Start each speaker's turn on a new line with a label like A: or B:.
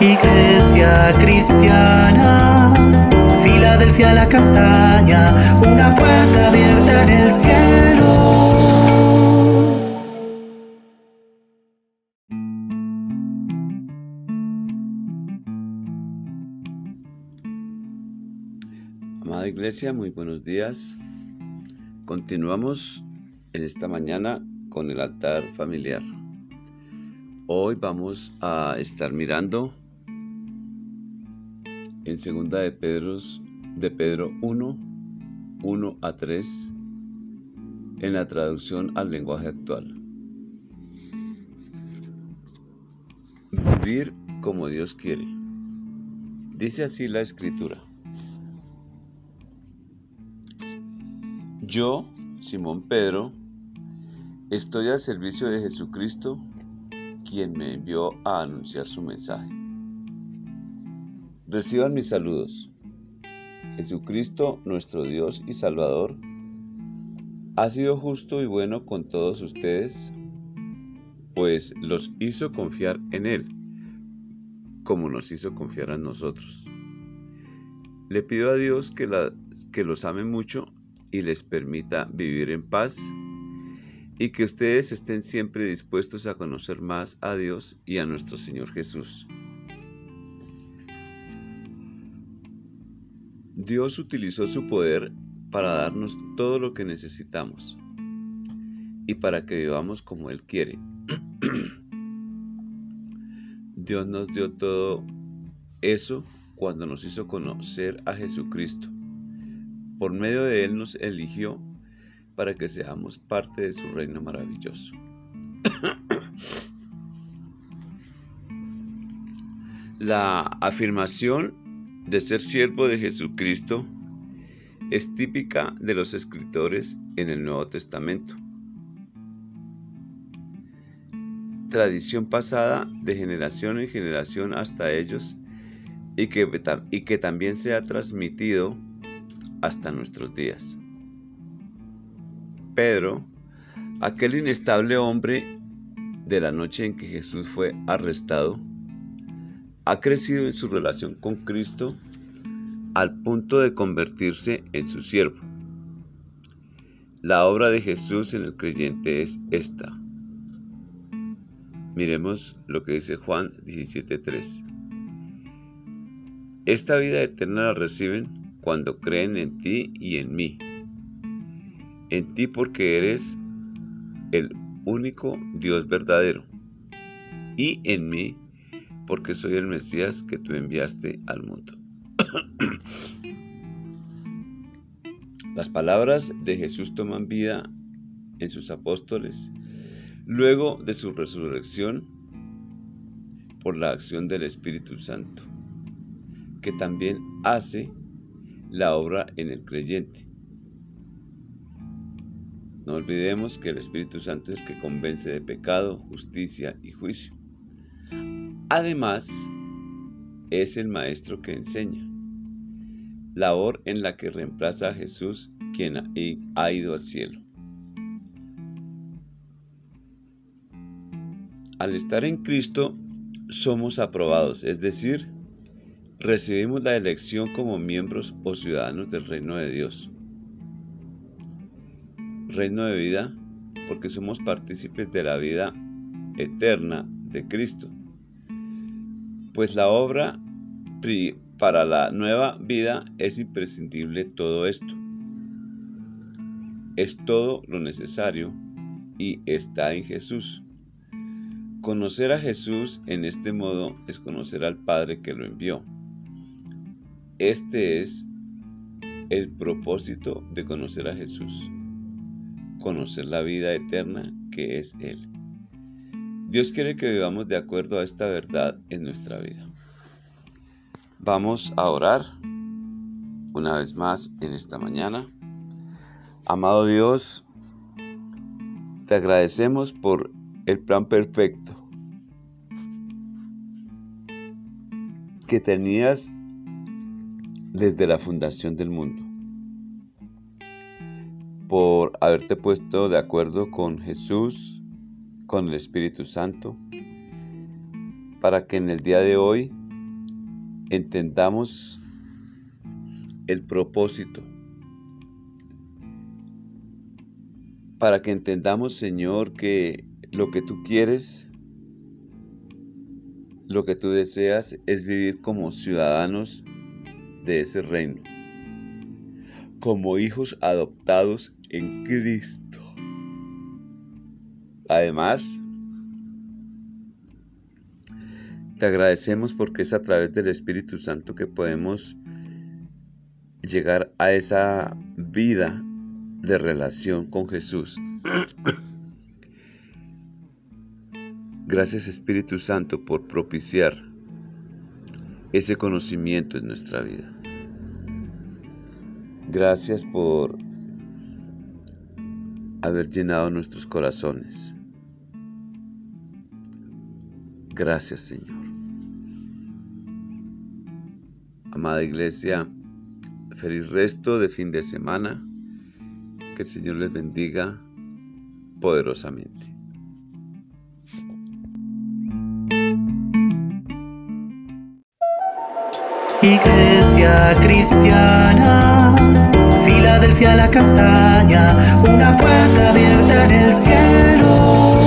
A: Iglesia cristiana, Filadelfia la castaña, una puerta abierta en el cielo.
B: Amada Iglesia, muy buenos días. Continuamos en esta mañana con el altar familiar. Hoy vamos a estar mirando en segunda de Pedro, de Pedro 1, 1 a 3 en la traducción al lenguaje actual. Vivir como Dios quiere. Dice así la escritura. Yo, Simón Pedro, Estoy al servicio de Jesucristo, quien me envió a anunciar su mensaje. Reciban mis saludos. Jesucristo, nuestro Dios y Salvador, ha sido justo y bueno con todos ustedes, pues los hizo confiar en Él, como nos hizo confiar en nosotros. Le pido a Dios que, que los ame mucho y les permita vivir en paz y que ustedes estén siempre dispuestos a conocer más a Dios y a nuestro Señor Jesús. Dios utilizó su poder para darnos todo lo que necesitamos y para que vivamos como Él quiere. Dios nos dio todo eso cuando nos hizo conocer a Jesucristo. Por medio de Él nos eligió para que seamos parte de su reino maravilloso. La afirmación de ser siervo de Jesucristo es típica de los escritores en el Nuevo Testamento. Tradición pasada de generación en generación hasta ellos y que, y que también se ha transmitido hasta nuestros días. Pedro, aquel inestable hombre de la noche en que Jesús fue arrestado, ha crecido en su relación con Cristo al punto de convertirse en su siervo. La obra de Jesús en el creyente es esta. Miremos lo que dice Juan 17:3. Esta vida eterna la reciben cuando creen en ti y en mí en ti porque eres el único Dios verdadero, y en mí porque soy el Mesías que tú enviaste al mundo. Las palabras de Jesús toman vida en sus apóstoles luego de su resurrección por la acción del Espíritu Santo, que también hace la obra en el creyente. No olvidemos que el Espíritu Santo es el que convence de pecado, justicia y juicio. Además, es el Maestro que enseña, labor en la que reemplaza a Jesús quien ha ido al cielo. Al estar en Cristo, somos aprobados, es decir, recibimos la elección como miembros o ciudadanos del reino de Dios reino de vida porque somos partícipes de la vida eterna de Cristo. Pues la obra para la nueva vida es imprescindible todo esto. Es todo lo necesario y está en Jesús. Conocer a Jesús en este modo es conocer al Padre que lo envió. Este es el propósito de conocer a Jesús conocer la vida eterna que es Él. Dios quiere que vivamos de acuerdo a esta verdad en nuestra vida. Vamos a orar una vez más en esta mañana. Amado Dios, te agradecemos por el plan perfecto que tenías desde la fundación del mundo por haberte puesto de acuerdo con Jesús, con el Espíritu Santo, para que en el día de hoy entendamos el propósito. Para que entendamos, Señor, que lo que tú quieres, lo que tú deseas es vivir como ciudadanos de ese reino, como hijos adoptados en Cristo. Además, te agradecemos porque es a través del Espíritu Santo que podemos llegar a esa vida de relación con Jesús. Gracias Espíritu Santo por propiciar ese conocimiento en nuestra vida. Gracias por haber llenado nuestros corazones. Gracias Señor. Amada iglesia, feliz resto de fin de semana. Que el Señor les bendiga poderosamente.
A: Iglesia cristiana, Filadelfia la castaña, una puerta abierta en el cielo.